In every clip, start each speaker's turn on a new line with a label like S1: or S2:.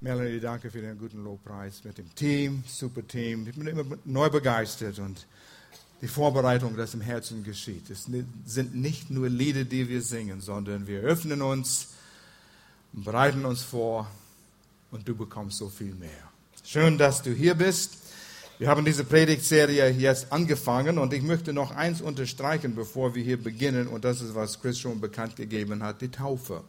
S1: Melanie, danke für den guten Lobpreis mit dem Team, super Team. Ich bin immer neu begeistert und die Vorbereitung, das im Herzen geschieht. Es sind nicht nur Lieder, die wir singen, sondern wir öffnen uns bereiten uns vor und du bekommst so viel mehr. Schön, dass du hier bist. Wir haben diese Predigtserie jetzt angefangen und ich möchte noch eins unterstreichen, bevor wir hier beginnen und das ist, was Chris schon bekannt gegeben hat, die Taufe.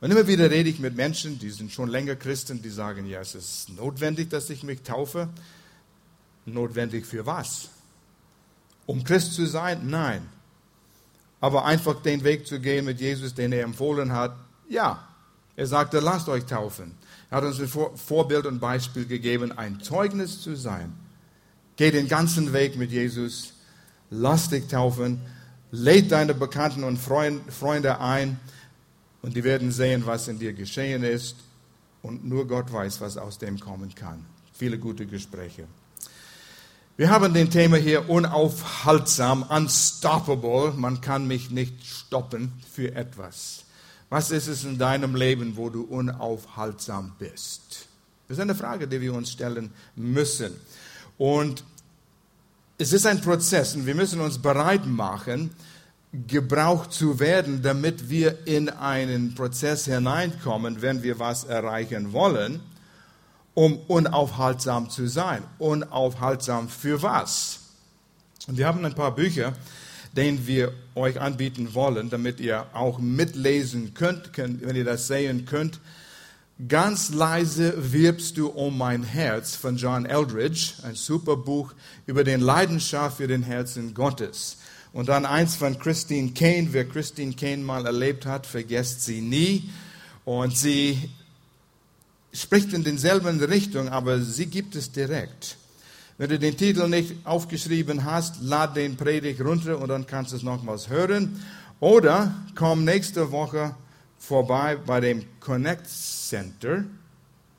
S1: Und immer wieder rede ich mit Menschen, die sind schon länger Christen, die sagen, ja, es ist notwendig, dass ich mich taufe. Notwendig für was? Um Christ zu sein? Nein. Aber einfach den Weg zu gehen mit Jesus, den er empfohlen hat? Ja. Er sagte, lasst euch taufen. Er hat uns ein Vorbild und Beispiel gegeben, ein Zeugnis zu sein. Geh den ganzen Weg mit Jesus, lass dich taufen, lädt deine Bekannten und Freunde ein, und die werden sehen, was in dir geschehen ist. Und nur Gott weiß, was aus dem kommen kann. Viele gute Gespräche. Wir haben den Thema hier unaufhaltsam, unstoppable. Man kann mich nicht stoppen für etwas. Was ist es in deinem Leben, wo du unaufhaltsam bist? Das ist eine Frage, die wir uns stellen müssen. Und es ist ein Prozess und wir müssen uns bereit machen, gebraucht zu werden, damit wir in einen Prozess hineinkommen, wenn wir was erreichen wollen, um unaufhaltsam zu sein. Unaufhaltsam für was? Und wir haben ein paar Bücher, den wir euch anbieten wollen, damit ihr auch mitlesen könnt, wenn ihr das sehen könnt. Ganz leise wirbst du um mein Herz von John Eldridge, ein super Buch über den Leidenschaft für den Herzen Gottes. Und dann eins von Christine Kane. Wer Christine Kane mal erlebt hat, vergesst sie nie. Und sie spricht in denselben Richtung, aber sie gibt es direkt. Wenn du den Titel nicht aufgeschrieben hast, lad den Predigt runter und dann kannst du es nochmals hören. Oder komm nächste Woche vorbei bei dem Connect Center.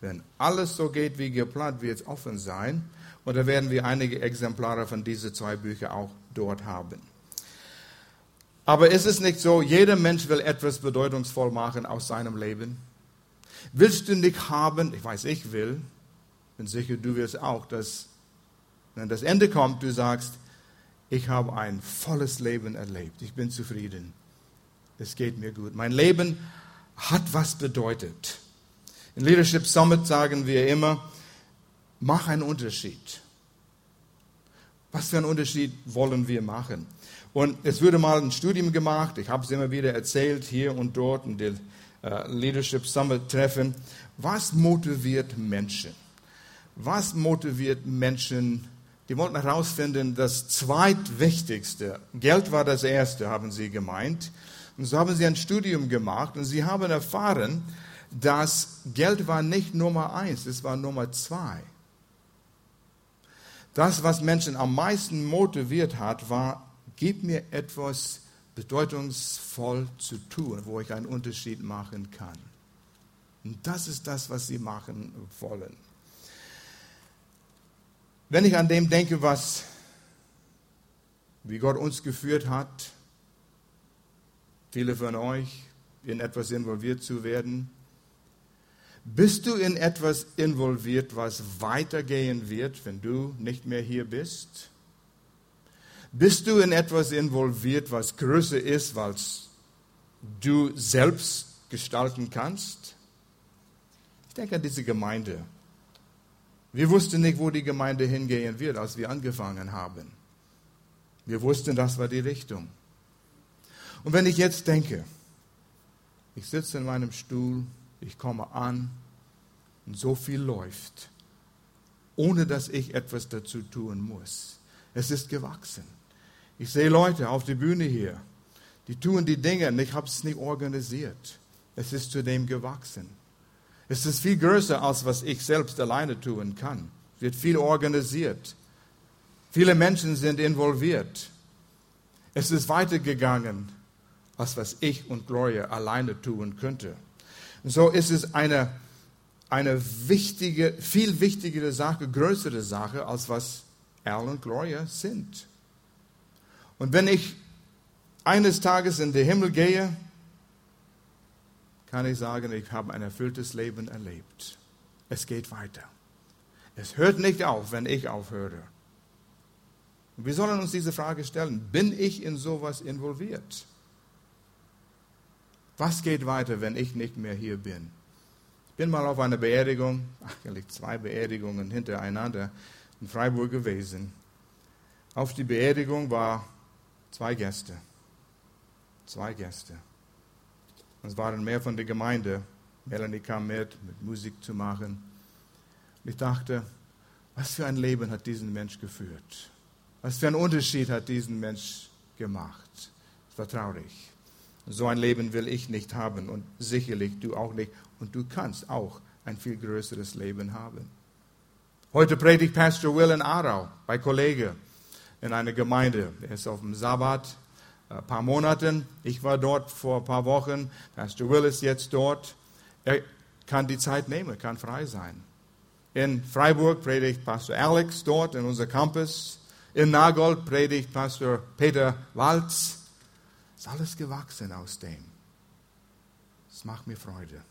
S1: Wenn alles so geht wie geplant, wird es offen sein. Und da werden wir einige Exemplare von diesen zwei Büchern auch dort haben. Aber ist es nicht so, jeder Mensch will etwas bedeutungsvoll machen aus seinem Leben? Willst du nicht haben, ich weiß, ich will, bin sicher, du wirst auch, dass, wenn das Ende kommt, du sagst, ich habe ein volles Leben erlebt, ich bin zufrieden, es geht mir gut. Mein Leben hat was bedeutet. In Leadership Summit sagen wir immer, mach einen Unterschied. Was für einen Unterschied wollen wir machen? Und es wurde mal ein Studium gemacht, ich habe es immer wieder erzählt, hier und dort in den uh, Leadership Summit Treffen. Was motiviert Menschen? Was motiviert Menschen? Die wollten herausfinden, das zweitwichtigste, Geld war das erste, haben sie gemeint. Und so haben sie ein Studium gemacht und sie haben erfahren, dass Geld war nicht Nummer eins, es war Nummer zwei. Das, was Menschen am meisten motiviert hat, war Gib mir etwas bedeutungsvoll zu tun, wo ich einen Unterschied machen kann. Und das ist das, was sie machen wollen. Wenn ich an dem denke, was, wie Gott uns geführt hat, viele von euch in etwas involviert zu werden, bist du in etwas involviert, was weitergehen wird, wenn du nicht mehr hier bist? Bist du in etwas involviert, was größer ist, was du selbst gestalten kannst? Ich denke an diese Gemeinde. Wir wussten nicht, wo die Gemeinde hingehen wird, als wir angefangen haben. Wir wussten, das war die Richtung. Und wenn ich jetzt denke, ich sitze in meinem Stuhl, ich komme an und so viel läuft, ohne dass ich etwas dazu tun muss. Es ist gewachsen. Ich sehe Leute auf der Bühne hier, die tun die Dinge und ich habe es nicht organisiert. Es ist zu dem gewachsen. Es ist viel größer, als was ich selbst alleine tun kann. Es wird viel organisiert. Viele Menschen sind involviert. Es ist weitergegangen, als was ich und Gloria alleine tun könnte. Und so ist es eine, eine wichtige, viel wichtigere Sache, größere Sache, als was Al und Gloria sind. Und wenn ich eines Tages in den Himmel gehe, kann ich sagen, ich habe ein erfülltes Leben erlebt. Es geht weiter. Es hört nicht auf, wenn ich aufhöre. Und wir sollen uns diese Frage stellen, bin ich in sowas involviert? Was geht weiter, wenn ich nicht mehr hier bin? Ich bin mal auf einer Beerdigung, eigentlich zwei Beerdigungen hintereinander in Freiburg gewesen. Auf die Beerdigung waren zwei Gäste. Zwei Gäste. Es waren mehr von der Gemeinde. Melanie kam mit, mit Musik zu machen. Und ich dachte, was für ein Leben hat diesen Mensch geführt? Was für einen Unterschied hat diesen Mensch gemacht? Es war traurig. So ein Leben will ich nicht haben und sicherlich du auch nicht. Und du kannst auch ein viel größeres Leben haben. Heute predigt Pastor Will in Aarau bei Kollege in einer Gemeinde. Er ist auf dem Sabbat ein paar Monaten. Ich war dort vor ein paar Wochen. Pastor Will ist jetzt dort. Er kann die Zeit nehmen, kann frei sein. In Freiburg predigt Pastor Alex dort in unser Campus. In Nagold predigt Pastor Peter Walz. Ist alles gewachsen aus dem. Es macht mir Freude.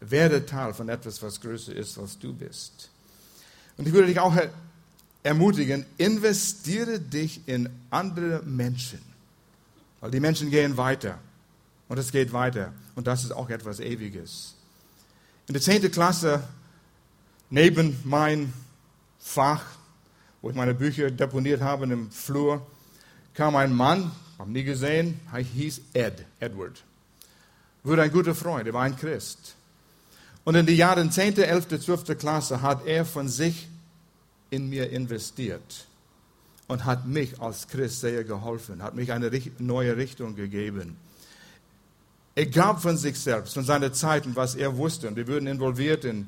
S1: Werde Teil von etwas, was größer ist, als du bist. Und ich würde dich auch ermutigen, investiere dich in andere Menschen. Weil die Menschen gehen weiter. Und es geht weiter. Und das ist auch etwas Ewiges. In der 10. Klasse, neben mein Fach, wo ich meine Bücher deponiert habe im Flur, kam ein Mann, habe nie gesehen, er hieß Ed, Edward. Wurde ein guter Freund, er war ein Christ. Und in den Jahren 10., 11., 12. Klasse hat er von sich in mir investiert und hat mich als Christ sehr geholfen, hat mich eine neue Richtung gegeben. Er gab von sich selbst, von seiner Zeit und was er wusste. Und wir wurden involviert in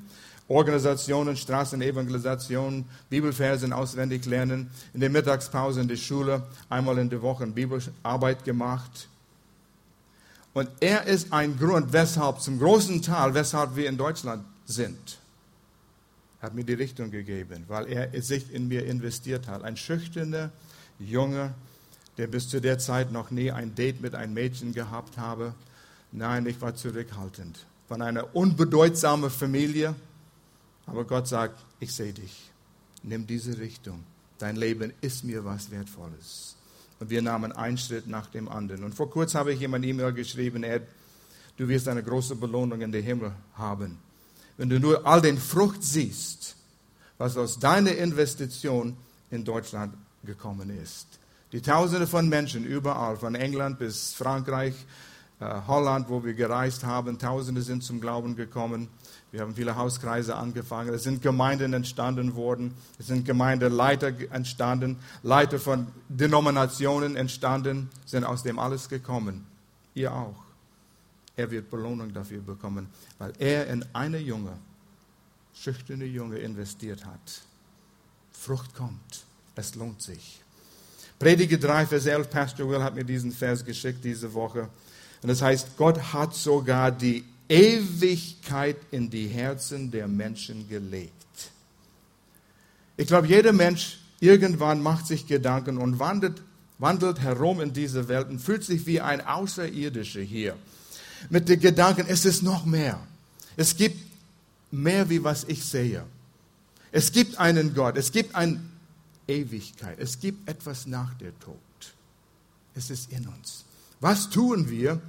S1: Organisationen, Straßenevangelisationen, Bibelfersen auswendig lernen, in der Mittagspause in der Schule einmal in der Woche Bibelarbeit gemacht. Und er ist ein Grund, weshalb, zum großen Teil, weshalb wir in Deutschland sind hat mir die Richtung gegeben, weil er sich in mir investiert hat. Ein schüchterner Junge, der bis zu der Zeit noch nie ein Date mit einem Mädchen gehabt habe. Nein, ich war zurückhaltend. Von einer unbedeutsamen Familie. Aber Gott sagt, ich sehe dich. Nimm diese Richtung. Dein Leben ist mir was Wertvolles. Und wir nahmen einen Schritt nach dem anderen. Und vor kurzem habe ich eine E-Mail geschrieben, Ed, du wirst eine große Belohnung in den Himmel haben wenn du nur all den Frucht siehst, was aus deiner Investition in Deutschland gekommen ist. Die Tausende von Menschen überall, von England bis Frankreich, äh, Holland, wo wir gereist haben, Tausende sind zum Glauben gekommen. Wir haben viele Hauskreise angefangen. Es sind Gemeinden entstanden worden. Es sind Gemeindeleiter entstanden. Leiter von Denominationen entstanden, sind aus dem alles gekommen. Ihr auch er wird Belohnung dafür bekommen, weil er in eine junge, schüchterne Junge investiert hat. Frucht kommt, es lohnt sich. Predige 3, Vers 11, Pastor Will hat mir diesen Vers geschickt diese Woche. Und das heißt, Gott hat sogar die Ewigkeit in die Herzen der Menschen gelegt. Ich glaube, jeder Mensch irgendwann macht sich Gedanken und wandelt, wandelt herum in dieser Welt und fühlt sich wie ein Außerirdischer hier mit den Gedanken, es ist noch mehr. Es gibt mehr, wie was ich sehe. Es gibt einen Gott, es gibt eine Ewigkeit, es gibt etwas nach der Tod. Es ist in uns. Was tun wir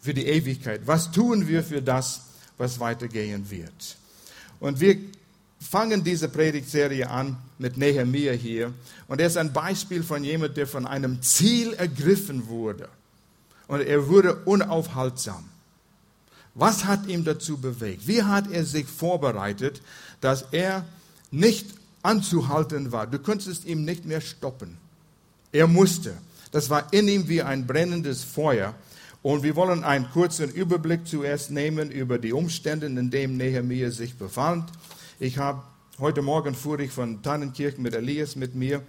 S1: für die Ewigkeit? Was tun wir für das, was weitergehen wird? Und wir fangen diese Predigtserie an mit Nehemiah hier. Und er ist ein Beispiel von jemandem, der von einem Ziel ergriffen wurde und er wurde unaufhaltsam. Was hat ihn dazu bewegt? Wie hat er sich vorbereitet, dass er nicht anzuhalten war? Du konntest ihn nicht mehr stoppen. Er musste. Das war in ihm wie ein brennendes Feuer. Und wir wollen einen kurzen Überblick zuerst nehmen über die Umstände, in denen Nehemiah sich befand. Ich habe heute Morgen fuhr ich von Tannenkirchen mit Elias mit mir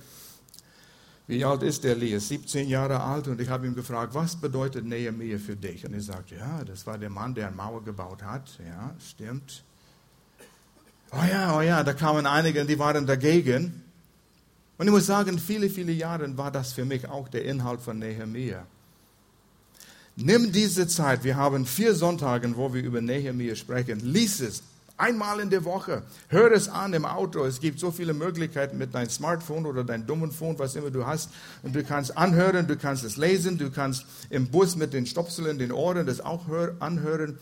S1: wie alt ist der Elias? 17 Jahre alt. Und ich habe ihn gefragt, was bedeutet Nehemiah für dich? Und er sagt, ja, das war der Mann, der eine Mauer gebaut hat. Ja, stimmt. Oh ja, oh ja, da kamen einige, die waren dagegen. Und ich muss sagen, viele, viele Jahre war das für mich auch der Inhalt von Nehemiah. Nimm diese Zeit, wir haben vier Sonntage, wo wir über Nehemiah sprechen, lies es Einmal in der Woche. Hör es an im Auto. Es gibt so viele Möglichkeiten mit deinem Smartphone oder deinem dummen Phone, was immer du hast. Und du kannst anhören, du kannst es lesen, du kannst im Bus mit den Stopseln den Ohren das auch anhören.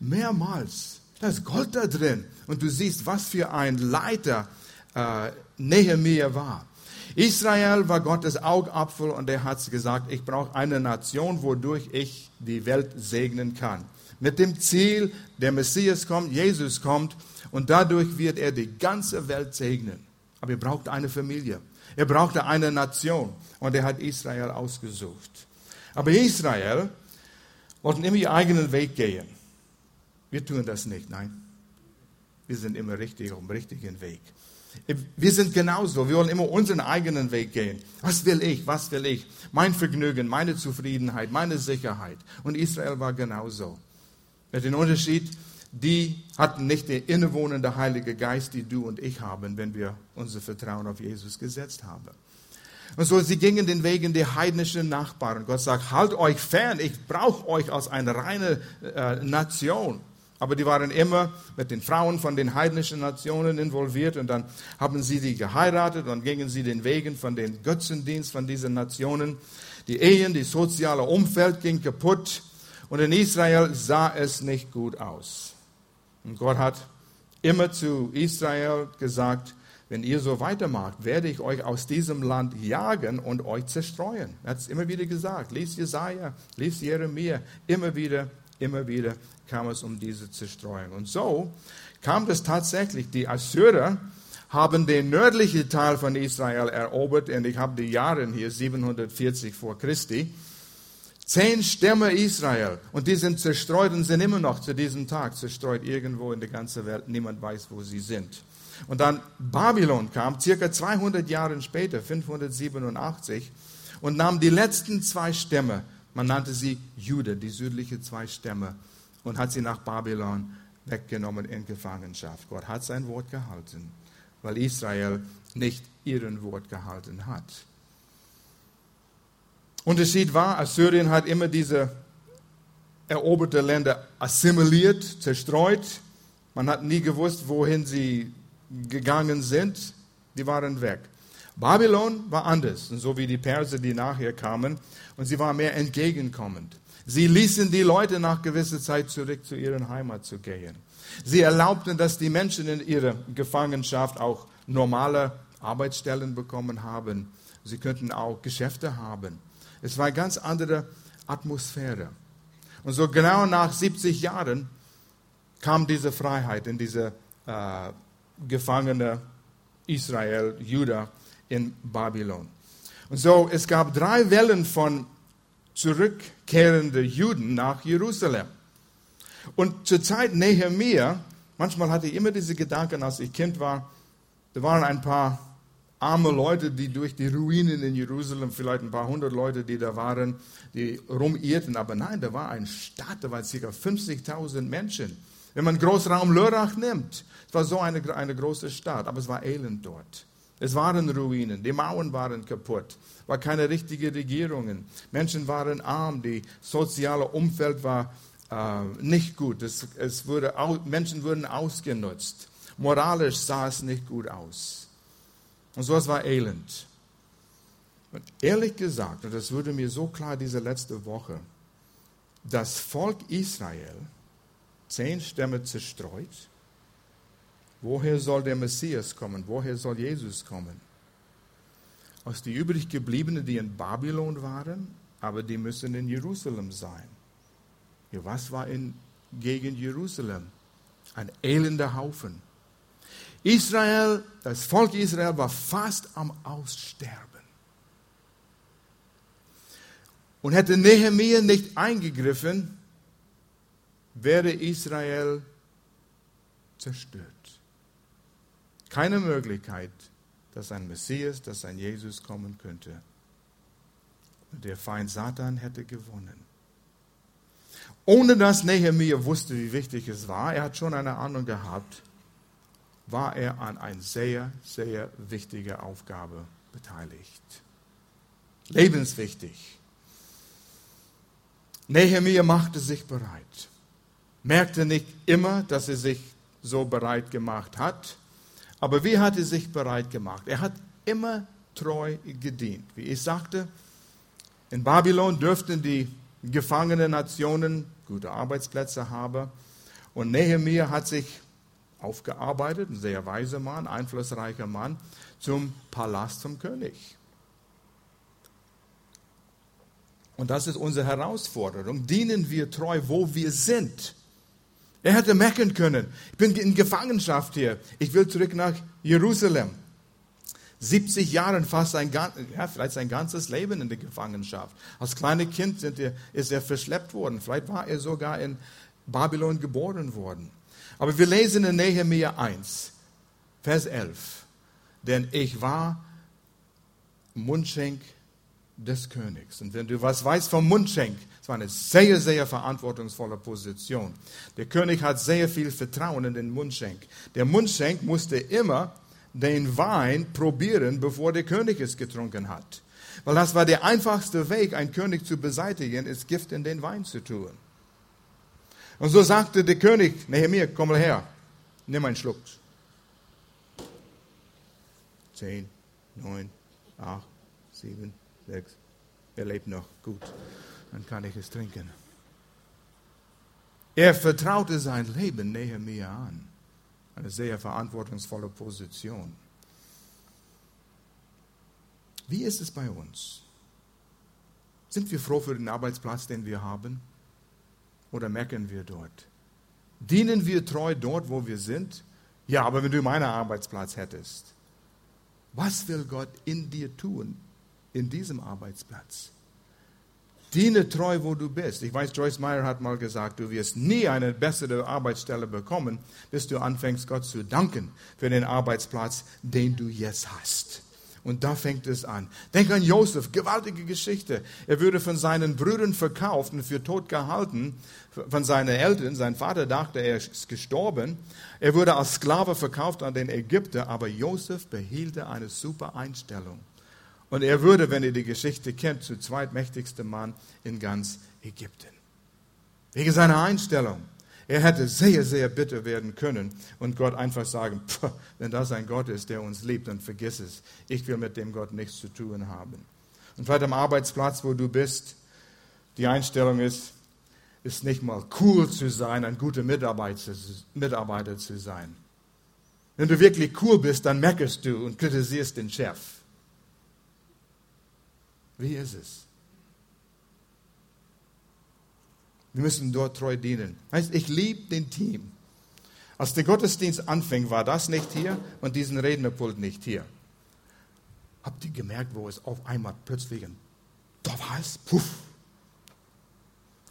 S1: Mehrmals. Da ist Gold da drin. Und du siehst, was für ein Leiter äh, Nehemiah war. Israel war Gottes Augapfel und er hat gesagt, ich brauche eine Nation, wodurch ich die Welt segnen kann mit dem Ziel, der Messias kommt, Jesus kommt und dadurch wird er die ganze Welt segnen. Aber er braucht eine Familie. Er brauchte eine Nation und er hat Israel ausgesucht. Aber Israel wollten immer ihren eigenen Weg gehen. Wir tun das nicht, nein. Wir sind immer richtig auf dem richtigen Weg. Wir sind genauso. Wir wollen immer unseren eigenen Weg gehen. Was will ich? Was will ich? Mein Vergnügen, meine Zufriedenheit, meine Sicherheit. Und Israel war genauso. Dem Unterschied, die hatten nicht den innewohnenden Heilige Geist, die du und ich haben, wenn wir unser Vertrauen auf Jesus gesetzt haben. Und so, sie gingen den Wegen der heidnischen Nachbarn. Gott sagt, halt euch fern, ich brauche euch als eine reine äh, Nation. Aber die waren immer mit den Frauen von den heidnischen Nationen involviert und dann haben sie die geheiratet und gingen sie den Wegen von den Götzendienst von diesen Nationen. Die Ehen, das soziale Umfeld ging kaputt. Und in Israel sah es nicht gut aus. Und Gott hat immer zu Israel gesagt, wenn ihr so weitermacht, werde ich euch aus diesem Land jagen und euch zerstreuen. Er hat es immer wieder gesagt. Lies Jesaja, lies Jeremia. Immer wieder, immer wieder kam es um diese Zerstreuung. Und so kam es tatsächlich. Die Assyrer haben den nördlichen Teil von Israel erobert. Und ich habe die Jahre hier, 740 vor Christi. Zehn Stämme Israel und die sind zerstreut und sind immer noch zu diesem Tag zerstreut irgendwo in der ganzen Welt. Niemand weiß, wo sie sind. Und dann Babylon kam, circa 200 Jahre später, 587, und nahm die letzten zwei Stämme, man nannte sie Jude, die südliche zwei Stämme, und hat sie nach Babylon weggenommen in Gefangenschaft. Gott hat sein Wort gehalten, weil Israel nicht ihren Wort gehalten hat. Unterschied war, Assyrien hat immer diese eroberte Länder assimiliert, zerstreut. Man hat nie gewusst, wohin sie gegangen sind. Die waren weg. Babylon war anders, so wie die Perser, die nachher kamen, und sie war mehr entgegenkommend. Sie ließen die Leute nach gewisser Zeit zurück zu ihren Heimat zu gehen. Sie erlaubten, dass die Menschen in ihrer Gefangenschaft auch normale Arbeitsstellen bekommen haben. Sie könnten auch Geschäfte haben. Es war eine ganz andere Atmosphäre. Und so genau nach 70 Jahren kam diese Freiheit in diese äh, Gefangene Israel, Juda in Babylon. Und so, es gab drei Wellen von zurückkehrenden Juden nach Jerusalem. Und zur Zeit Nehemiah, manchmal hatte ich immer diese Gedanken, als ich Kind war, da waren ein paar arme Leute, die durch die Ruinen in Jerusalem, vielleicht ein paar hundert Leute, die da waren, die rumirrten. Aber nein, da war eine Stadt, da waren ca. 50.000 Menschen. Wenn man Großraum Lörrach nimmt, es war so eine, eine große Stadt, aber es war elend dort. Es waren Ruinen, die Mauern waren kaputt, war keine richtige Regierungen. Menschen waren arm, die soziale Umfeld war äh, nicht gut. Es, es wurde, Menschen wurden ausgenutzt. Moralisch sah es nicht gut aus. Und sowas war elend. Und ehrlich gesagt, und das wurde mir so klar diese letzte Woche, das Volk Israel, zehn Stämme zerstreut, woher soll der Messias kommen? Woher soll Jesus kommen? Aus den übrig gebliebenen, die in Babylon waren, aber die müssen in Jerusalem sein. Ja, was war in, gegen Jerusalem? Ein elender Haufen. Israel, das Volk Israel war fast am Aussterben. Und hätte Nehemiah nicht eingegriffen, wäre Israel zerstört. Keine Möglichkeit, dass ein Messias, dass ein Jesus kommen könnte. Und der Feind Satan hätte gewonnen. Ohne dass Nehemiah wusste, wie wichtig es war, er hat schon eine Ahnung gehabt, war er an einer sehr, sehr wichtigen Aufgabe beteiligt. Lebenswichtig. Nehemiah machte sich bereit. Merkte nicht immer, dass er sich so bereit gemacht hat. Aber wie hat er sich bereit gemacht? Er hat immer treu gedient. Wie ich sagte, in Babylon dürften die gefangenen Nationen gute Arbeitsplätze haben. Und Nehemiah hat sich aufgearbeitet, ein sehr weiser Mann, einflussreicher Mann, zum Palast zum König. Und das ist unsere Herausforderung. Dienen wir treu, wo wir sind. Er hätte merken können, ich bin in Gefangenschaft hier, ich will zurück nach Jerusalem. 70 Jahre, fast sein, ja, vielleicht sein ganzes Leben in der Gefangenschaft. Als kleines Kind er, ist er verschleppt worden. Vielleicht war er sogar in Babylon geboren worden. Aber wir lesen in Nehemiah 1, Vers 11. Denn ich war Mundschenk des Königs. Und wenn du was weißt vom Mundschenk, es war eine sehr, sehr verantwortungsvolle Position. Der König hat sehr viel Vertrauen in den Mundschenk. Der Mundschenk musste immer den Wein probieren, bevor der König es getrunken hat. Weil das war der einfachste Weg, einen König zu beseitigen, ist Gift in den Wein zu tun. Und so sagte der König, Nehemiah, komm mal her, nimm einen Schluck. Zehn, neun, acht, sieben, sechs. Er lebt noch, gut, dann kann ich es trinken. Er vertraute sein Leben Nehemiah an. Eine sehr verantwortungsvolle Position. Wie ist es bei uns? Sind wir froh für den Arbeitsplatz, den wir haben? Oder merken wir dort? Dienen wir treu dort, wo wir sind? Ja, aber wenn du meinen Arbeitsplatz hättest, was will Gott in dir tun, in diesem Arbeitsplatz? Diene treu, wo du bist. Ich weiß, Joyce Meyer hat mal gesagt, du wirst nie eine bessere Arbeitsstelle bekommen, bis du anfängst, Gott zu danken für den Arbeitsplatz, den du jetzt hast. Und da fängt es an. Denk an Josef, gewaltige Geschichte. Er würde von seinen Brüdern verkauft und für tot gehalten, von seinen Eltern. Sein Vater dachte, er ist gestorben. Er wurde als Sklave verkauft an den Ägypter, aber Josef behielt eine super Einstellung. Und er würde, wenn ihr die Geschichte kennt, zu zweitmächtigster Mann in ganz Ägypten. Wegen seiner Einstellung. Er hätte sehr, sehr bitter werden können und Gott einfach sagen, wenn das ein Gott ist, der uns liebt, dann vergiss es. Ich will mit dem Gott nichts zu tun haben. Und vielleicht am Arbeitsplatz, wo du bist, die Einstellung ist, ist nicht mal cool zu sein, ein guter Mitarbeiter, Mitarbeiter zu sein. Wenn du wirklich cool bist, dann meckerst du und kritisierst den Chef. Wie ist es? Wir müssen dort treu dienen. Heißt, ich liebe den Team. Als der Gottesdienst anfing, war das nicht hier und diesen Rednerpult nicht hier. Habt ihr gemerkt, wo es auf einmal plötzlich ein da war es, puff.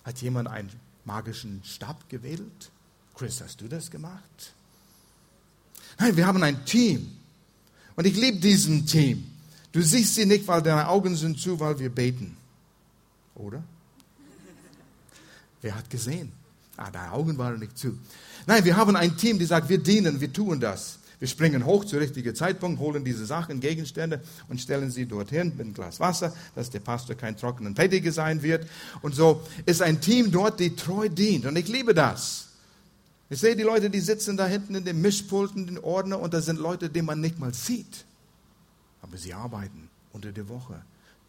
S1: Hat jemand einen magischen Stab gewedelt? Chris, hast du das gemacht? Nein, wir haben ein Team. Und ich liebe diesen Team. Du siehst sie nicht, weil deine Augen sind zu, weil wir beten. Oder? Wer hat gesehen? Ah, deine Augen waren nicht zu. Nein, wir haben ein Team, die sagt, wir dienen, wir tun das. Wir springen hoch zu richtigen Zeitpunkt, holen diese Sachen, Gegenstände und stellen sie dorthin mit einem Glas Wasser, dass der Pastor kein trockenen Prediger sein wird. Und so ist ein Team dort, die treu dient. Und ich liebe das. Ich sehe die Leute, die sitzen da hinten in den Mischpulten, den Ordner, und da sind Leute, die man nicht mal sieht aber sie arbeiten unter der Woche.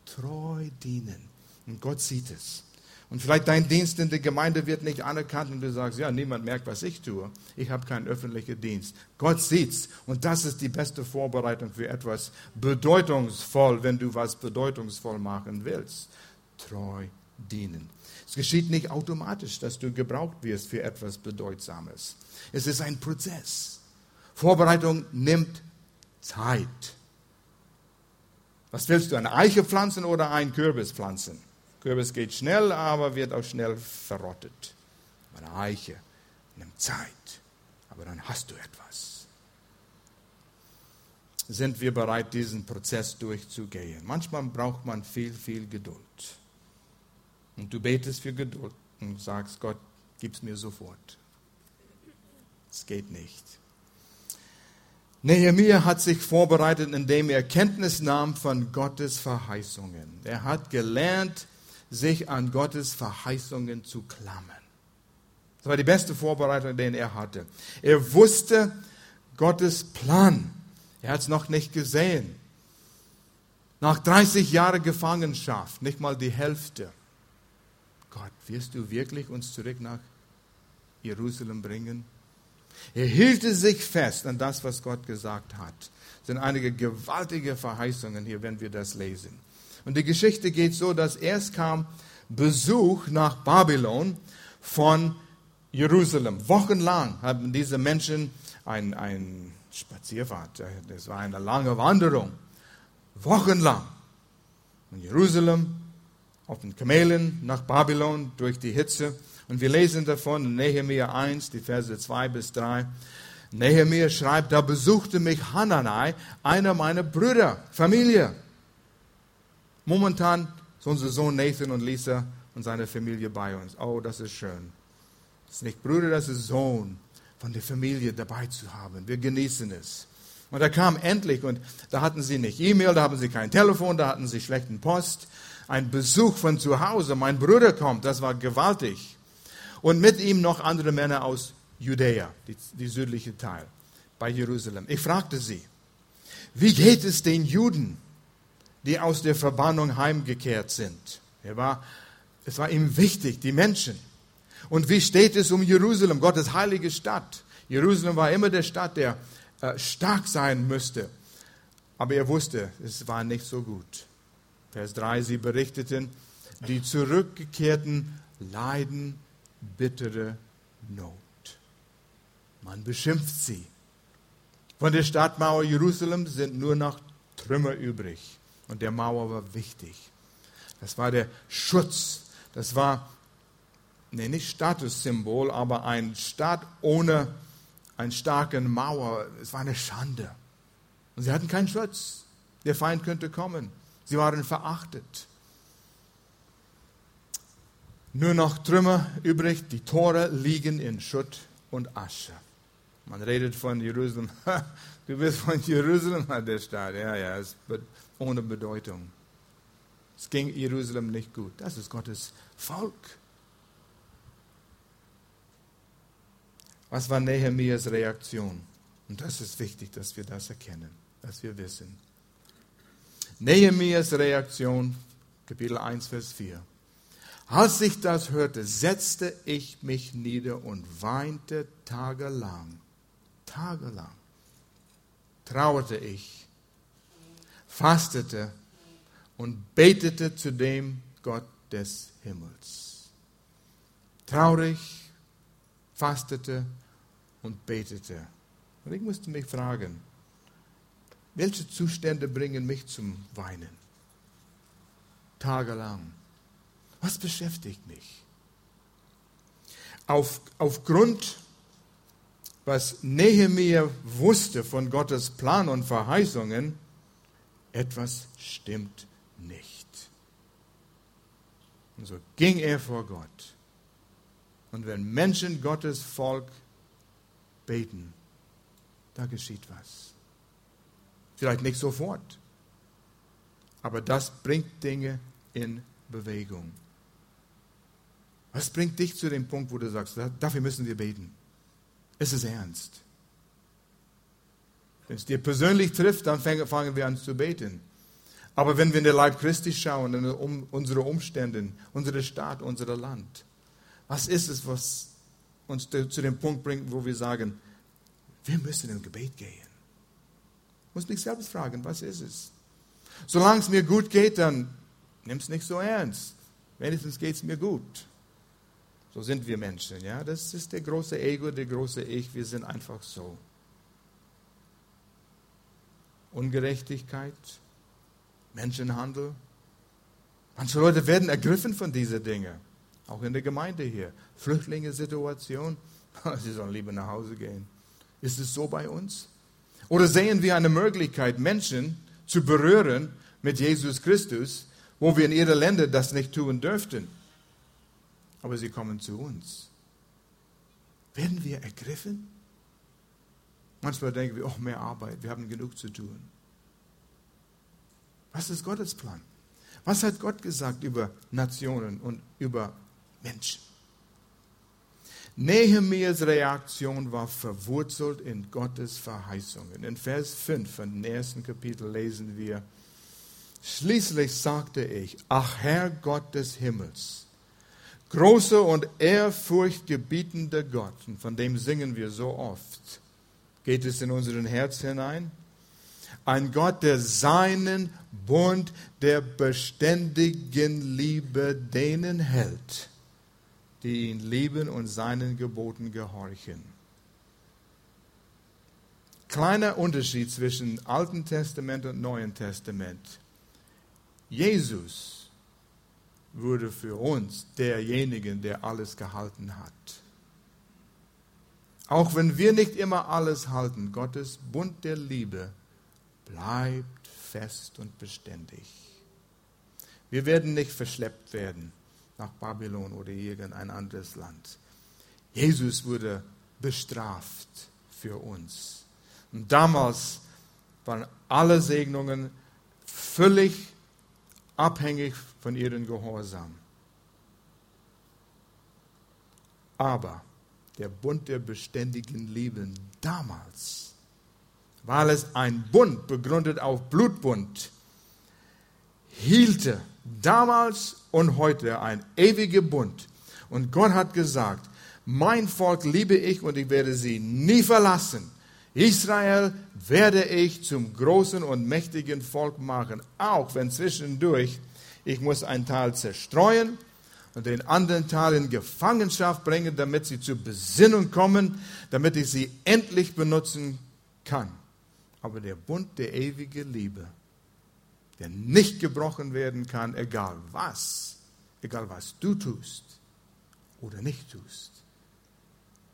S1: Treu dienen. Und Gott sieht es. Und vielleicht dein Dienst in der Gemeinde wird nicht anerkannt und du sagst, ja, niemand merkt, was ich tue. Ich habe keinen öffentlichen Dienst. Gott sieht's. Und das ist die beste Vorbereitung für etwas bedeutungsvoll, wenn du was bedeutungsvoll machen willst. Treu dienen. Es geschieht nicht automatisch, dass du gebraucht wirst für etwas Bedeutsames. Es ist ein Prozess. Vorbereitung nimmt Zeit. Was willst du, eine Eiche pflanzen oder einen Kürbis pflanzen? Kürbis geht schnell, aber wird auch schnell verrottet. Eine Eiche nimmt Zeit, aber dann hast du etwas. Sind wir bereit, diesen Prozess durchzugehen? Manchmal braucht man viel, viel Geduld. Und du betest für Geduld und sagst, Gott, gib's mir sofort. Es geht nicht. Nehemiah hat sich vorbereitet, indem er Kenntnis nahm von Gottes Verheißungen. Er hat gelernt, sich an Gottes Verheißungen zu klammern. Das war die beste Vorbereitung, den er hatte. Er wusste Gottes Plan. Er hat es noch nicht gesehen. Nach 30 Jahren Gefangenschaft, nicht mal die Hälfte. Gott, wirst du wirklich uns zurück nach Jerusalem bringen? Er hielt sich fest an das, was Gott gesagt hat. Es sind einige gewaltige Verheißungen hier, wenn wir das lesen. Und die Geschichte geht so, dass erst kam Besuch nach Babylon von Jerusalem. Wochenlang haben diese Menschen ein, ein Spazierfahrt, das war eine lange Wanderung. Wochenlang. Von Jerusalem auf den Kamelen nach Babylon durch die Hitze. Und wir lesen davon in Nehemiah 1, die Verse 2 bis 3. Nehemiah schreibt, da besuchte mich Hananai, einer meiner Brüder, Familie. Momentan ist unser Sohn Nathan und Lisa und seine Familie bei uns. Oh, das ist schön. Das ist nicht Bruder, das ist Sohn von der Familie dabei zu haben. Wir genießen es. Und er kam endlich und da hatten sie nicht E-Mail, da hatten sie kein Telefon, da hatten sie schlechten Post. Ein Besuch von zu Hause, mein Bruder kommt, das war gewaltig und mit ihm noch andere Männer aus Judäa, die, die südliche Teil, bei Jerusalem. Ich fragte sie, wie geht es den Juden, die aus der Verbannung heimgekehrt sind? Er war, es war ihm wichtig, die Menschen. Und wie steht es um Jerusalem, Gottes heilige Stadt? Jerusalem war immer der Stadt, der äh, stark sein müsste. Aber er wusste, es war nicht so gut. Vers 3, sie berichteten, die Zurückgekehrten leiden bittere Not. Man beschimpft sie. Von der Stadtmauer Jerusalem sind nur noch Trümmer übrig. Und der Mauer war wichtig. Das war der Schutz. Das war, nee, nicht Statussymbol, aber ein Staat ohne einen starken Mauer. Es war eine Schande. Und sie hatten keinen Schutz. Der Feind könnte kommen. Sie waren verachtet nur noch Trümmer übrig, die Tore liegen in Schutt und Asche. Man redet von Jerusalem, du bist von Jerusalem an der Stadt. Ja, ja, es ist ohne Bedeutung. Es ging Jerusalem nicht gut. Das ist Gottes Volk. Was war Nehemias Reaktion? Und das ist wichtig, dass wir das erkennen, dass wir wissen. Nehemias Reaktion, Kapitel 1, Vers 4. Als ich das hörte, setzte ich mich nieder und weinte tagelang. Tagelang. Trauerte ich, fastete und betete zu dem Gott des Himmels. Traurig, fastete und betete. Und ich musste mich fragen, welche Zustände bringen mich zum Weinen? Tagelang was beschäftigt mich? Auf, aufgrund, was Nehemiah wusste von Gottes Plan und Verheißungen, etwas stimmt nicht. Und so ging er vor Gott. Und wenn Menschen Gottes Volk beten, da geschieht was. Vielleicht nicht sofort, aber das bringt Dinge in Bewegung. Was bringt dich zu dem Punkt, wo du sagst, dafür müssen wir beten? Es ist ernst. Wenn es dir persönlich trifft, dann fangen wir an zu beten. Aber wenn wir in den Leib Christi schauen, in unsere Umstände, unsere Stadt, unser Land, was ist es, was uns zu dem Punkt bringt, wo wir sagen, wir müssen im Gebet gehen? Ich muss mich selbst fragen, was ist es? Solange es mir gut geht, dann nimm es nicht so ernst. Wenigstens geht es mir gut. So sind wir Menschen, ja. Das ist der große Ego, der große Ich. Wir sind einfach so. Ungerechtigkeit, Menschenhandel. Manche Leute werden ergriffen von diesen Dingen. Auch in der Gemeinde hier. Flüchtlinge-Situation. Sie sollen lieber nach Hause gehen. Ist es so bei uns? Oder sehen wir eine Möglichkeit, Menschen zu berühren mit Jesus Christus, wo wir in ihren Ländern das nicht tun dürften? aber sie kommen zu uns. Werden wir ergriffen? Manchmal denken wir, oh, mehr Arbeit, wir haben genug zu tun. Was ist Gottes Plan? Was hat Gott gesagt über Nationen und über Menschen? Nehemias Reaktion war verwurzelt in Gottes Verheißungen. In Vers 5 von dem ersten Kapitel lesen wir, Schließlich sagte ich, ach Herr Gott des Himmels, großer und ehrfurchtgebietender Gott, und von dem singen wir so oft, geht es in unseren Herz hinein? Ein Gott, der seinen Bund der beständigen Liebe denen hält, die ihn lieben und seinen Geboten gehorchen. Kleiner Unterschied zwischen Alten Testament und Neuen Testament. Jesus wurde für uns derjenige, der alles gehalten hat. Auch wenn wir nicht immer alles halten, Gottes Bund der Liebe bleibt fest und beständig. Wir werden nicht verschleppt werden nach Babylon oder irgendein anderes Land. Jesus wurde bestraft für uns. Und damals waren alle Segnungen völlig abhängig von ihrem Gehorsam. Aber der Bund der beständigen Liebe damals, weil es ein Bund begründet auf Blutbund, hielte damals und heute ein ewiger Bund. Und Gott hat gesagt, mein Volk liebe ich und ich werde sie nie verlassen. Israel werde ich zum großen und mächtigen Volk machen, auch wenn zwischendurch ich muss einen Teil zerstreuen und den anderen Teil in Gefangenschaft bringen, damit sie zur Besinnung kommen, damit ich sie endlich benutzen kann. Aber der Bund der ewigen Liebe, der nicht gebrochen werden kann, egal was, egal was du tust oder nicht tust.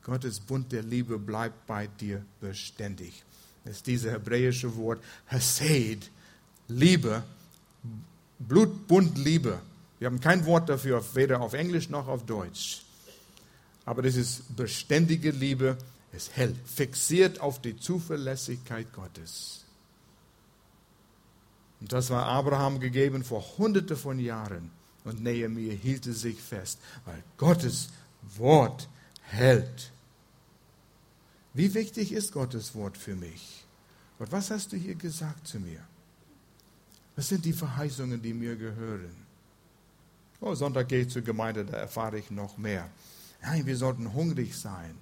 S1: Gottes Bund der Liebe bleibt bei dir beständig. Das ist dieses hebräische Wort Hesed, Liebe, Blutbund Liebe. Wir haben kein Wort dafür, weder auf Englisch noch auf Deutsch. Aber das ist beständige Liebe. Es hält, fixiert auf die Zuverlässigkeit Gottes. Und das war Abraham gegeben vor hunderte von Jahren. Und Nehemiah hielt es sich fest, weil Gottes Wort hält. Wie wichtig ist Gottes Wort für mich? Gott, was hast du hier gesagt zu mir? Was sind die Verheißungen, die mir gehören? Oh, Sonntag gehe ich zur Gemeinde, da erfahre ich noch mehr. Nein, wir sollten hungrig sein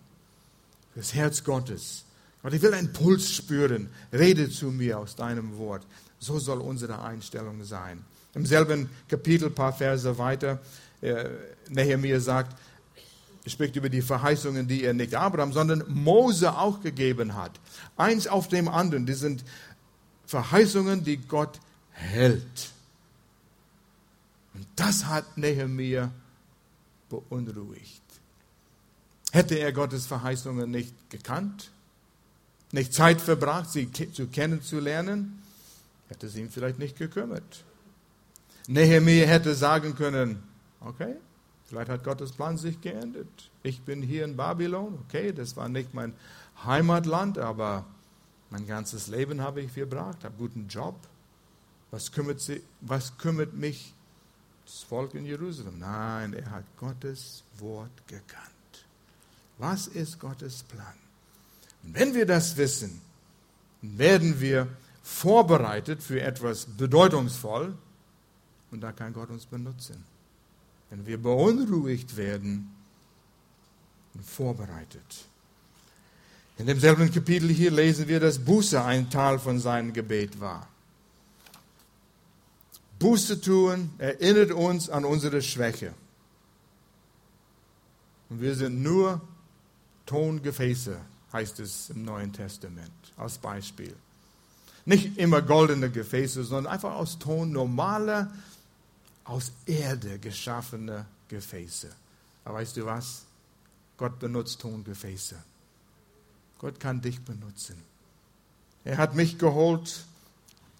S1: das Herz Gottes. Gott, ich will einen Puls spüren. Rede zu mir aus deinem Wort. So soll unsere Einstellung sein. Im selben Kapitel, ein paar Verse weiter, äh, Nehemiah sagt, spricht über die Verheißungen, die er nicht Abraham, sondern Mose auch gegeben hat. Eins auf dem anderen. Die sind Verheißungen, die Gott hält. Und das hat Nehemiah beunruhigt. Hätte er Gottes Verheißungen nicht gekannt, nicht Zeit verbracht, sie zu kennenzulernen, hätte es ihn vielleicht nicht gekümmert. Nehemiah hätte sagen können, okay, vielleicht hat Gottes Plan sich geändert. Ich bin hier in Babylon, okay, das war nicht mein Heimatland, aber mein ganzes Leben habe ich verbracht, habe einen guten Job, was kümmert, sie, was kümmert mich das Volk in Jerusalem? Nein, er hat Gottes Wort gekannt. Was ist Gottes Plan? Und wenn wir das wissen, werden wir vorbereitet für etwas bedeutungsvoll und da kann Gott uns benutzen. Wenn wir beunruhigt werden, vorbereitet. In demselben Kapitel hier lesen wir, dass Buße ein Teil von seinem Gebet war. Buße tun erinnert uns an unsere Schwäche. Und wir sind nur Tongefäße, heißt es im Neuen Testament, als Beispiel. Nicht immer goldene Gefäße, sondern einfach aus Ton normale, aus Erde geschaffene Gefäße. Aber weißt du was? Gott benutzt Tongefäße. Gott kann dich benutzen. Er hat mich geholt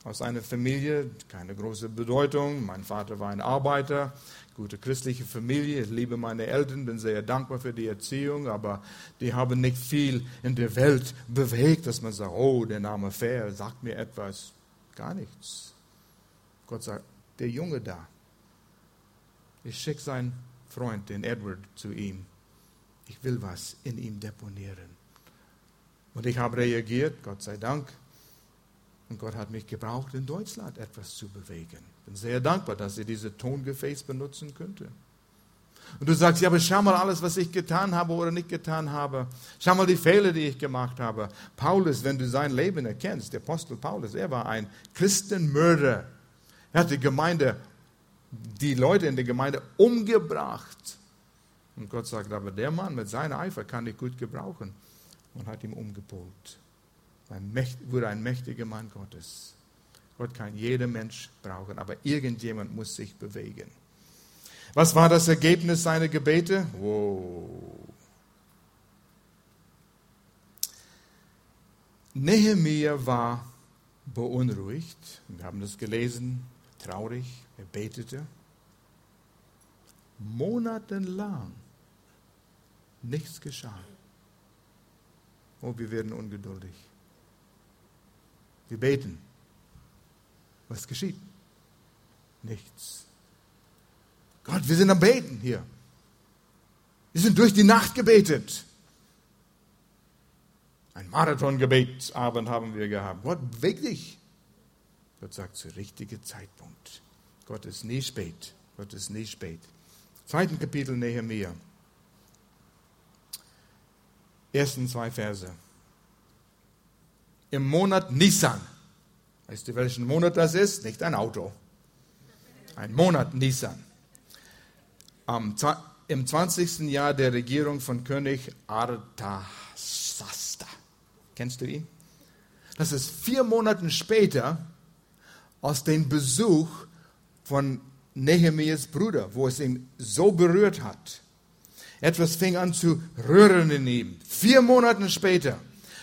S1: aus einer Familie, keine große Bedeutung. Mein Vater war ein Arbeiter, gute christliche Familie. Ich liebe meine Eltern, bin sehr dankbar für die Erziehung, aber die haben nicht viel in der Welt bewegt, dass man sagt, oh, der Name Fair sagt mir etwas. Gar nichts. Gott sagt, der Junge da. Ich schicke seinen Freund, den Edward, zu ihm. Ich will was in ihm deponieren. Und ich habe reagiert, Gott sei Dank. Und Gott hat mich gebraucht, in Deutschland etwas zu bewegen. Ich bin sehr dankbar, dass er diese Tongefäß benutzen könnte. Und du sagst, ja, aber schau mal alles, was ich getan habe oder nicht getan habe. Schau mal die Fehler, die ich gemacht habe. Paulus, wenn du sein Leben erkennst, der Apostel Paulus, er war ein Christenmörder. Er hat die Gemeinde, die Leute in der Gemeinde umgebracht. Und Gott sagt, aber der Mann mit seinem Eifer kann ich gut gebrauchen. Und hat ihn umgepolt. Wurde ein mächtiger Mann Gottes. Gott kann jeden Mensch brauchen, aber irgendjemand muss sich bewegen. Was war das Ergebnis seiner Gebete? Wow. Nehemiah war beunruhigt. Wir haben das gelesen, traurig. Er betete. Monatelang nichts geschah. Oh, wir werden ungeduldig. Wir beten. Was geschieht? Nichts. Gott, wir sind am Beten hier. Wir sind durch die Nacht gebetet. Ein Marathongebetsabend haben wir gehabt. Gott, beweg dich. Gott sagt, zu richtigen Zeitpunkt. Gott ist nie spät. Gott ist nie spät. Zweiten Kapitel Nehemiah. Ersten zwei Verse. Im Monat Nisan. Weißt du, welchen Monat das ist? Nicht ein Auto. Ein Monat Nisan am, im 20. Jahr der Regierung von König Artasasta. Kennst du ihn? Das ist vier Monate später aus dem Besuch von Nehemias Bruder, wo es ihn so berührt hat. Etwas fing an zu rühren in ihm. Vier Monate später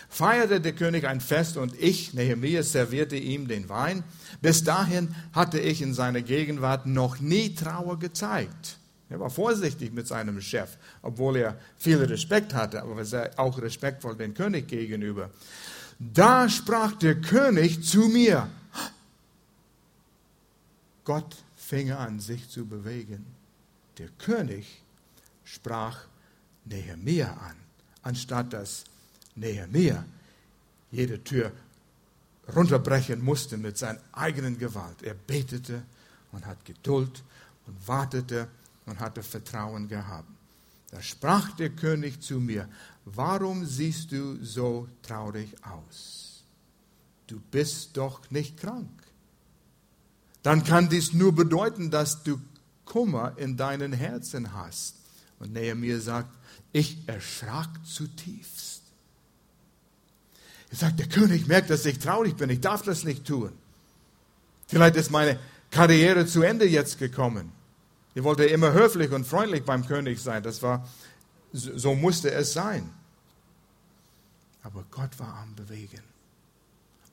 S1: feierte der König ein Fest und ich, Nehemiah, servierte ihm den Wein. Bis dahin hatte ich in seiner Gegenwart noch nie Trauer gezeigt. Er war vorsichtig mit seinem Chef, obwohl er viel Respekt hatte, aber auch respektvoll dem König gegenüber. Da sprach der König zu mir. Gott fing an, sich zu bewegen. Der König sprach Nehemia an, anstatt dass Nehemia jede Tür runterbrechen musste mit seiner eigenen Gewalt. Er betete und hat Geduld und wartete und hatte Vertrauen gehabt. Da sprach der König zu mir, warum siehst du so traurig aus? Du bist doch nicht krank. Dann kann dies nur bedeuten, dass du Kummer in deinen Herzen hast. Und Nehemiah sagt, ich erschrak zutiefst. Er sagt, der König merkt, dass ich traurig bin, ich darf das nicht tun. Vielleicht ist meine Karriere zu Ende jetzt gekommen. Ich wollte immer höflich und freundlich beim König sein. Das war, so musste es sein. Aber Gott war am Bewegen.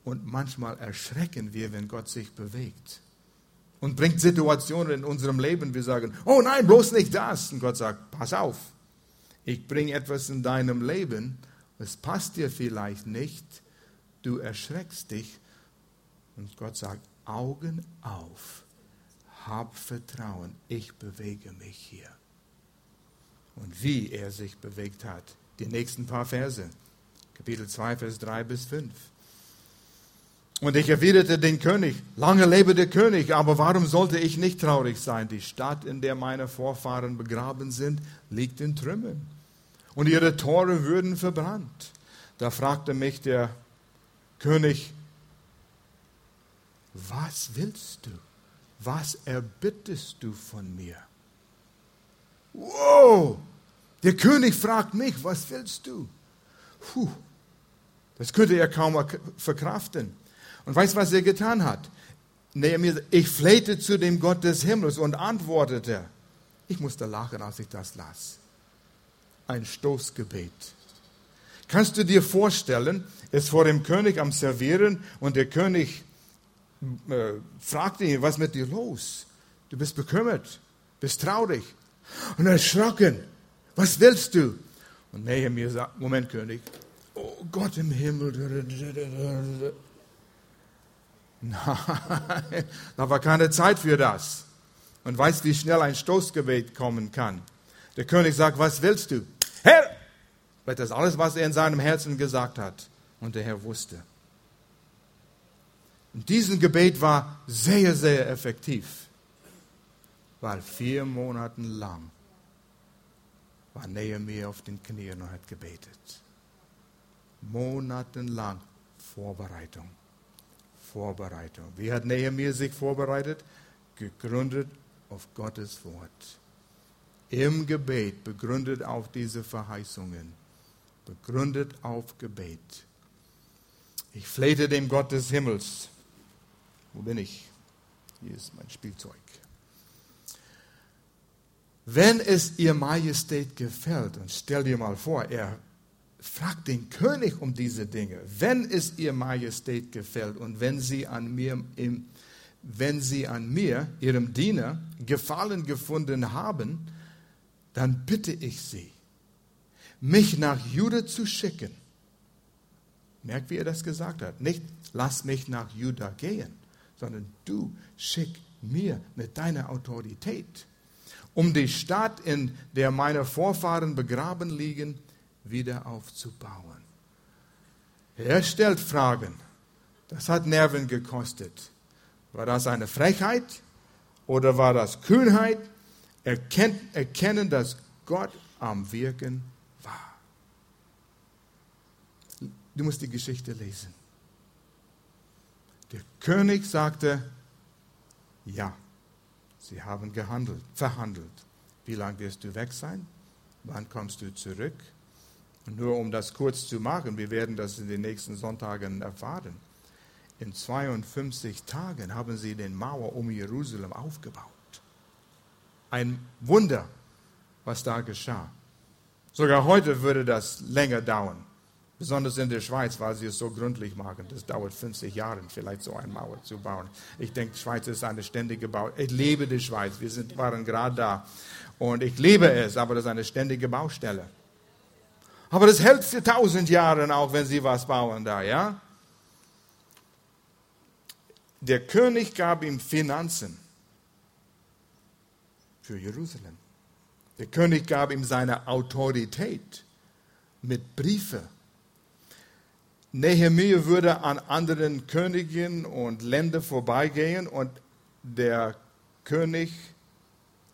S1: Und manchmal erschrecken wir, wenn Gott sich bewegt. Und bringt Situationen in unserem Leben, wir sagen, oh nein, bloß nicht das. Und Gott sagt, pass auf, ich bringe etwas in deinem Leben, es passt dir vielleicht nicht, du erschreckst dich. Und Gott sagt, Augen auf hab Vertrauen, ich bewege mich hier. Und wie er sich bewegt hat. Die nächsten paar Verse. Kapitel 2, Vers 3 bis 5. Und ich erwiderte den König, lange lebe der König, aber warum sollte ich nicht traurig sein? Die Stadt, in der meine Vorfahren begraben sind, liegt in Trümmern. Und ihre Tore würden verbrannt. Da fragte mich der König, was willst du? was erbittest du von mir? Wow! Der König fragt mich, was willst du? Puh, das könnte er kaum verkraften. Und weißt du, was er getan hat? Ich flehte zu dem Gott des Himmels und antwortete. Ich musste lachen, als ich das las. Ein Stoßgebet. Kannst du dir vorstellen, es vor dem König am Servieren und der König äh, fragte ihn, was ist mit dir los? Du bist bekümmert, bist traurig und erschrocken. Was willst du? Und Nehemiah sagt, Moment, König, oh Gott im Himmel. Nein, da war keine Zeit für das. Und weißt, wie schnell ein Stoßgebet kommen kann. Der König sagt, was willst du? Herr! Vielleicht das alles, was er in seinem Herzen gesagt hat. Und der Herr wusste. Und dieses Gebet war sehr, sehr effektiv, weil vier Monate lang war Nehemiah auf den Knien und hat gebetet. Monatelang Vorbereitung. Vorbereitung. Wie hat Nehemiah sich vorbereitet? Gegründet auf Gottes Wort. Im Gebet, begründet auf diese Verheißungen. Begründet auf Gebet. Ich flehte dem Gott des Himmels wo bin ich? Hier ist mein Spielzeug. Wenn es ihr Majestät gefällt, und stell dir mal vor, er fragt den König um diese Dinge, wenn es ihr Majestät gefällt und wenn sie an mir, wenn sie an mir, ihrem Diener, Gefallen gefunden haben, dann bitte ich sie, mich nach Juda zu schicken. Merkt, wie er das gesagt hat. Nicht, lass mich nach Juda gehen, sondern du schick mir mit deiner Autorität, um die Stadt, in der meine Vorfahren begraben liegen, wieder aufzubauen. Er stellt Fragen. Das hat Nerven gekostet. War das eine Frechheit oder war das Kühnheit? Erkennt, erkennen, dass Gott am Wirken war. Du musst die Geschichte lesen. Der König sagte, ja, sie haben gehandelt, verhandelt. Wie lange wirst du weg sein? Wann kommst du zurück? Und nur um das kurz zu machen, wir werden das in den nächsten Sonntagen erfahren. In 52 Tagen haben sie den Mauer um Jerusalem aufgebaut. Ein Wunder, was da geschah. Sogar heute würde das länger dauern. Besonders in der Schweiz, weil sie es so gründlich machen. Das dauert 50 Jahre, vielleicht so eine Mauer zu bauen. Ich denke, die Schweiz ist eine ständige Bau. Ich liebe die Schweiz. Wir sind, waren gerade da. Und ich liebe es, aber das ist eine ständige Baustelle. Aber das hält für tausend Jahre auch, wenn sie was bauen da, ja? Der König gab ihm Finanzen für Jerusalem. Der König gab ihm seine Autorität mit Briefen Nehemiah würde an anderen Königen und Ländern vorbeigehen und der König,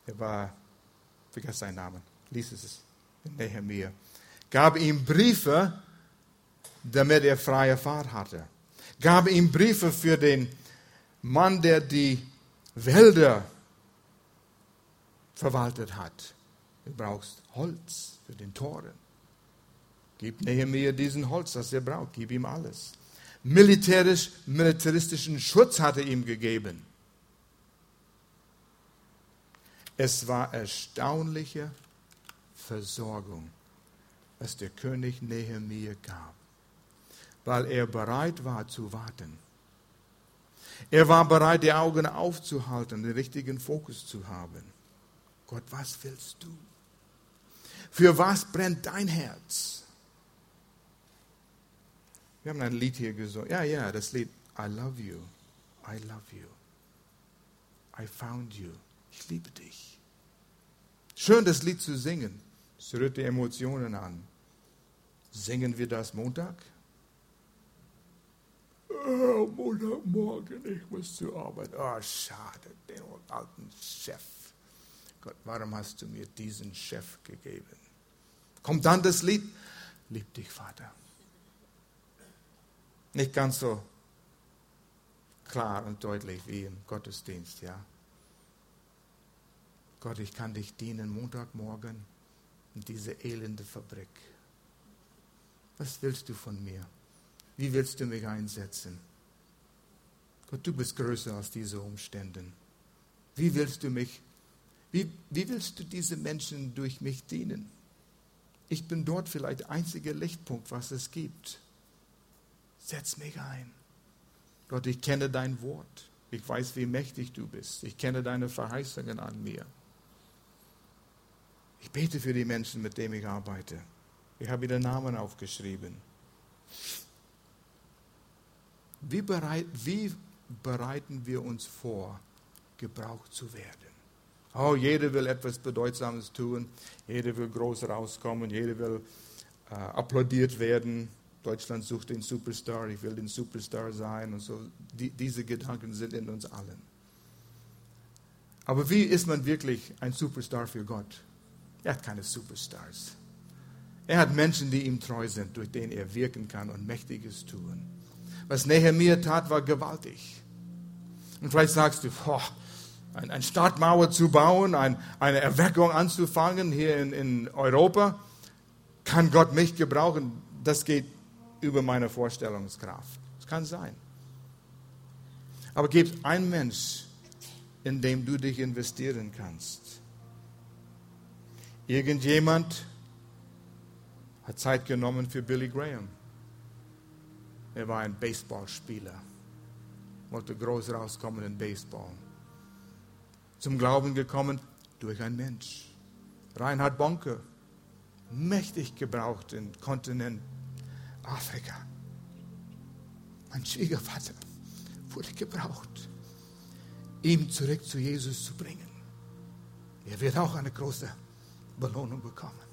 S1: er war, vergesse seinen Namen, lies es, Nehemiah, gab ihm Briefe, damit er freie Fahrt hatte. Gab ihm Briefe für den Mann, der die Wälder verwaltet hat. Du brauchst Holz für den Toren. Gib Nehemiah diesen Holz, das er braucht. Gib ihm alles. Militärisch, militaristischen Schutz hat er ihm gegeben. Es war erstaunliche Versorgung, was der König Nehemiah gab, weil er bereit war zu warten. Er war bereit, die Augen aufzuhalten, den richtigen Fokus zu haben. Gott, was willst du? Für was brennt dein Herz? Wir haben ein Lied hier gesungen. Ja, ja, das Lied I love you. I love you. I found you. Ich liebe dich. Schön, das Lied zu singen. Es rührt die Emotionen an. Singen wir das Montag? Oh, Montagmorgen, ich muss zur Arbeit. Oh, schade, den alten Chef. Gott, warum hast du mir diesen Chef gegeben? Kommt dann das Lied? Lieb dich, Vater. Nicht ganz so klar und deutlich wie im Gottesdienst, ja. Gott, ich kann dich dienen Montagmorgen in diese elende Fabrik. Was willst du von mir? Wie willst du mich einsetzen? Gott, du bist größer als diese Umstände. Wie willst du mich, wie, wie willst du diese Menschen durch mich dienen? Ich bin dort vielleicht der einzige Lichtpunkt, was es gibt. Setz mich ein. Gott, ich kenne dein Wort. Ich weiß, wie mächtig du bist. Ich kenne deine Verheißungen an mir. Ich bete für die Menschen, mit denen ich arbeite. Ich habe ihre Namen aufgeschrieben. Wie, bereit, wie bereiten wir uns vor, gebraucht zu werden? Oh, jeder will etwas Bedeutsames tun, jeder will groß rauskommen, jeder will äh, applaudiert werden. Deutschland sucht den Superstar, ich will den Superstar sein und so. Die, diese Gedanken sind in uns allen. Aber wie ist man wirklich ein Superstar für Gott? Er hat keine Superstars. Er hat Menschen, die ihm treu sind, durch denen er wirken kann und Mächtiges tun. Was Nehemiah tat, war gewaltig. Und vielleicht sagst du, boah, ein, eine Stadtmauer zu bauen, ein, eine Erweckung anzufangen hier in, in Europa, kann Gott mich gebrauchen? Das geht über meine Vorstellungskraft. Das kann sein. Aber gibt es einen Mensch, in dem du dich investieren kannst? Irgendjemand hat Zeit genommen für Billy Graham. Er war ein Baseballspieler, wollte groß rauskommen in Baseball. Zum Glauben gekommen durch einen Mensch. Reinhard Bonke, mächtig gebraucht im Kontinent Afrika. Mein Schwiegervater wurde gebraucht, ihm zurück zu Jesus zu bringen. Er wird auch eine große Belohnung bekommen.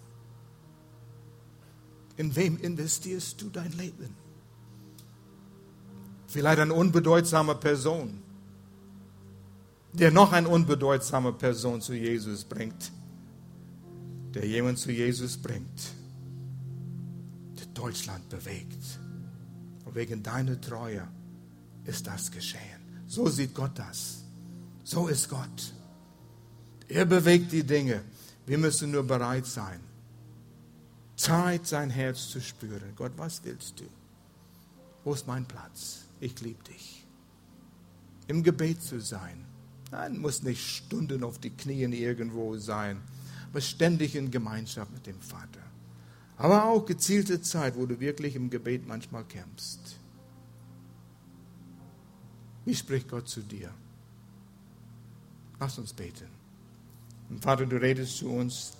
S1: In wem investierst du dein Leben? Vielleicht eine unbedeutsame Person, der noch eine unbedeutsame Person zu Jesus bringt, der jemand zu Jesus bringt Deutschland bewegt. Und wegen deiner Treue ist das geschehen. So sieht Gott das. So ist Gott. Er bewegt die Dinge. Wir müssen nur bereit sein, Zeit sein Herz zu spüren. Gott, was willst du? Wo ist mein Platz? Ich liebe dich. Im Gebet zu sein. Nein, muss nicht Stunden auf die Knien irgendwo sein, aber ständig in Gemeinschaft mit dem Vater. Aber auch gezielte Zeit, wo du wirklich im Gebet manchmal kämpfst. Wie spricht Gott zu dir? Lass uns beten. Und Vater, du redest zu uns